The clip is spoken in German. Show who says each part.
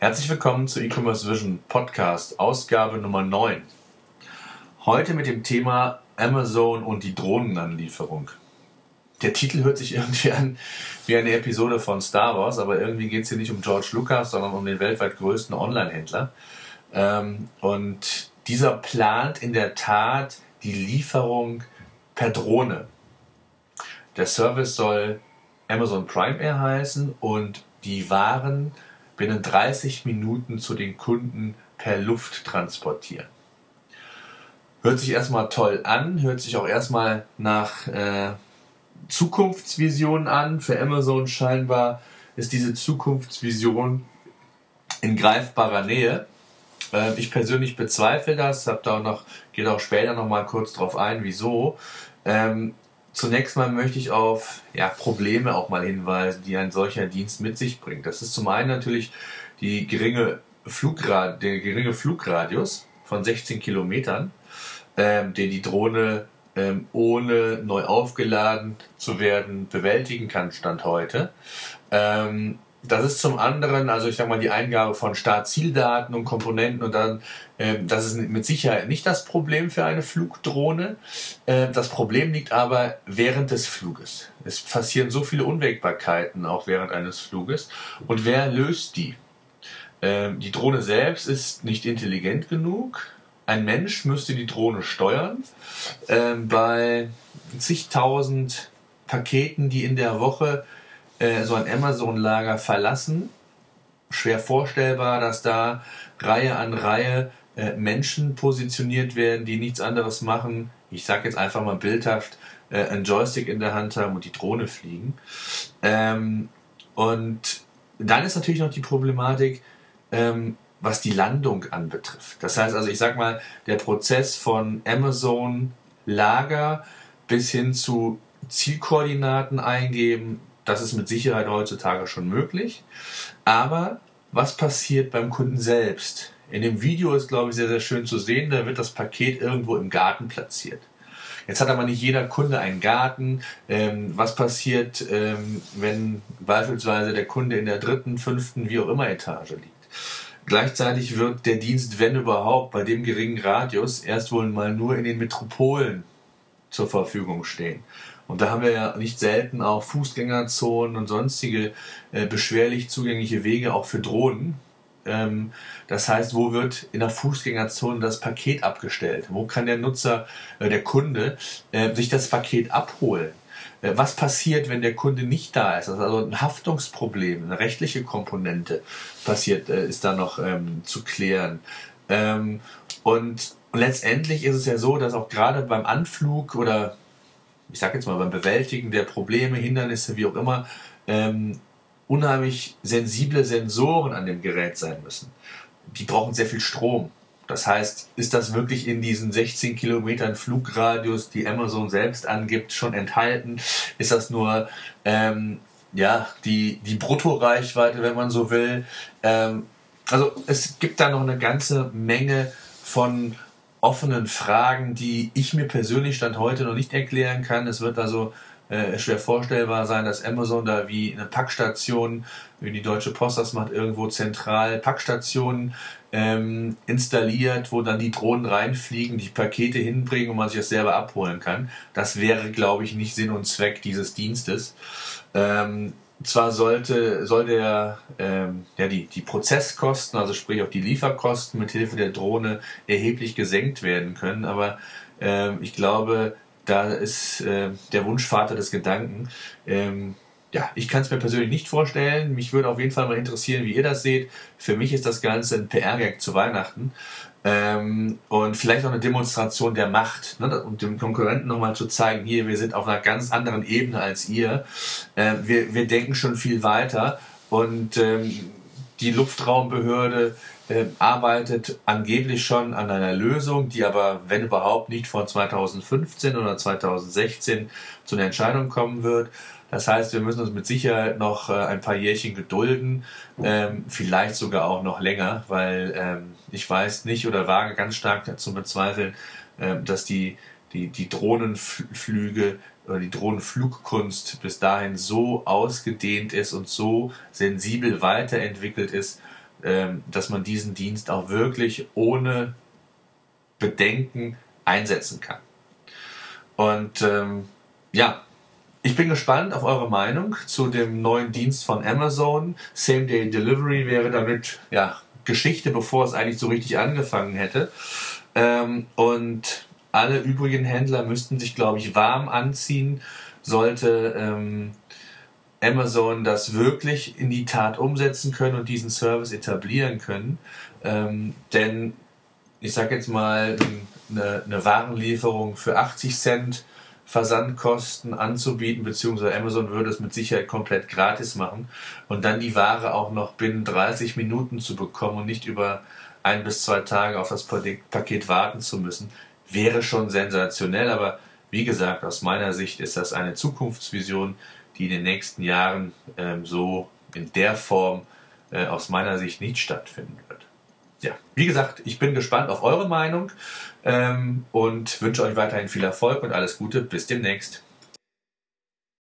Speaker 1: Herzlich willkommen zu E-Commerce Vision Podcast, Ausgabe Nummer 9. Heute mit dem Thema Amazon und die Drohnenanlieferung. Der Titel hört sich irgendwie an wie eine Episode von Star Wars, aber irgendwie geht es hier nicht um George Lucas, sondern um den weltweit größten Online-Händler. Ähm, und dieser plant in der Tat die Lieferung per Drohne. Der Service soll Amazon Prime Air heißen und die Waren binnen 30 Minuten zu den Kunden per Luft transportieren. Hört sich erstmal toll an, hört sich auch erstmal nach äh, Zukunftsvision an. Für Amazon scheinbar ist diese Zukunftsvision in greifbarer Nähe. Äh, ich persönlich bezweifle das, hab da auch noch, gehe auch später noch mal kurz drauf ein, wieso. Zunächst mal möchte ich auf ja, Probleme auch mal hinweisen, die ein solcher Dienst mit sich bringt. Das ist zum einen natürlich die geringe Flugrad, der geringe Flugradius von 16 Kilometern, ähm, den die Drohne ähm, ohne neu aufgeladen zu werden bewältigen kann, Stand heute. Ähm, das ist zum anderen, also ich sag mal, die Eingabe von Start-Zieldaten und Komponenten und dann, äh, das ist mit Sicherheit nicht das Problem für eine Flugdrohne. Äh, das Problem liegt aber während des Fluges. Es passieren so viele Unwägbarkeiten auch während eines Fluges. Und wer löst die? Äh, die Drohne selbst ist nicht intelligent genug. Ein Mensch müsste die Drohne steuern. Ähm, bei zigtausend Paketen, die in der Woche äh, so ein Amazon-Lager verlassen. Schwer vorstellbar, dass da Reihe an Reihe äh, Menschen positioniert werden, die nichts anderes machen. Ich sage jetzt einfach mal bildhaft, äh, einen Joystick in der Hand haben und die Drohne fliegen. Ähm, und dann ist natürlich noch die Problematik, ähm, was die Landung anbetrifft. Das heißt also, ich sag mal, der Prozess von Amazon Lager bis hin zu Zielkoordinaten eingeben, das ist mit Sicherheit heutzutage schon möglich. Aber was passiert beim Kunden selbst? In dem Video ist, glaube ich, sehr, sehr schön zu sehen, da wird das Paket irgendwo im Garten platziert. Jetzt hat aber nicht jeder Kunde einen Garten. Ähm, was passiert, ähm, wenn beispielsweise der Kunde in der dritten, fünften, wie auch immer Etage liegt? Gleichzeitig wird der Dienst, wenn überhaupt, bei dem geringen Radius erst wohl mal nur in den Metropolen zur Verfügung stehen. Und da haben wir ja nicht selten auch Fußgängerzonen und sonstige äh, beschwerlich zugängliche Wege auch für Drohnen. Ähm, das heißt, wo wird in der Fußgängerzone das Paket abgestellt? Wo kann der Nutzer, äh, der Kunde, äh, sich das Paket abholen? Äh, was passiert, wenn der Kunde nicht da ist? Also ein Haftungsproblem, eine rechtliche Komponente passiert, äh, ist da noch ähm, zu klären. Ähm, und letztendlich ist es ja so, dass auch gerade beim Anflug oder ich sage jetzt mal, beim Bewältigen der Probleme, Hindernisse, wie auch immer, ähm, unheimlich sensible Sensoren an dem Gerät sein müssen. Die brauchen sehr viel Strom. Das heißt, ist das wirklich in diesen 16 Kilometern Flugradius, die Amazon selbst angibt, schon enthalten? Ist das nur ähm, ja die die Bruttoreichweite, wenn man so will? Ähm, also es gibt da noch eine ganze Menge von offenen Fragen, die ich mir persönlich Stand heute noch nicht erklären kann. Es wird also äh, schwer vorstellbar sein, dass Amazon da wie eine Packstation, wie die Deutsche Post das macht, irgendwo zentral Packstationen ähm, installiert, wo dann die Drohnen reinfliegen, die Pakete hinbringen und man sich das selber abholen kann. Das wäre, glaube ich, nicht Sinn und Zweck dieses Dienstes. Ähm, zwar sollte, soll der, ähm, ja, die, die Prozesskosten, also sprich auch die Lieferkosten mit Hilfe der Drohne erheblich gesenkt werden können, aber ähm, ich glaube, da ist äh, der Wunschvater des Gedanken. Ähm, ja, ich kann es mir persönlich nicht vorstellen. Mich würde auf jeden Fall mal interessieren, wie ihr das seht. Für mich ist das Ganze ein PR-Gag zu Weihnachten. Ähm, und vielleicht auch eine Demonstration der Macht ne, und dem Konkurrenten nochmal zu zeigen, hier, wir sind auf einer ganz anderen Ebene als ihr. Äh, wir, wir denken schon viel weiter und ähm, die Luftraumbehörde äh, arbeitet angeblich schon an einer Lösung, die aber, wenn überhaupt, nicht vor 2015 oder 2016 zu einer Entscheidung kommen wird. Das heißt, wir müssen uns mit Sicherheit noch äh, ein paar Jährchen gedulden, ähm, vielleicht sogar auch noch länger, weil ähm, ich weiß nicht oder wage ganz stark zu bezweifeln, äh, dass die, die, die Drohnenflüge oder die Drohnenflugkunst bis dahin so ausgedehnt ist und so sensibel weiterentwickelt ist, ähm, dass man diesen Dienst auch wirklich ohne Bedenken einsetzen kann. Und ähm, ja, ich bin gespannt auf eure Meinung zu dem neuen Dienst von Amazon. Same Day Delivery wäre damit ja Geschichte, bevor es eigentlich so richtig angefangen hätte. Ähm, und alle übrigen Händler müssten sich, glaube ich, warm anziehen, sollte ähm, Amazon das wirklich in die Tat umsetzen können und diesen Service etablieren können. Ähm, denn ich sage jetzt mal, eine, eine Warenlieferung für 80 Cent Versandkosten anzubieten, beziehungsweise Amazon würde es mit Sicherheit komplett gratis machen und dann die Ware auch noch binnen 30 Minuten zu bekommen und nicht über ein bis zwei Tage auf das Paket warten zu müssen, wäre schon sensationell. Aber wie gesagt, aus meiner Sicht ist das eine Zukunftsvision, die in den nächsten Jahren ähm, so in der Form äh, aus meiner Sicht nicht stattfinden wird. Ja, wie gesagt, ich bin gespannt auf eure Meinung ähm, und wünsche euch weiterhin viel Erfolg und alles Gute. Bis demnächst.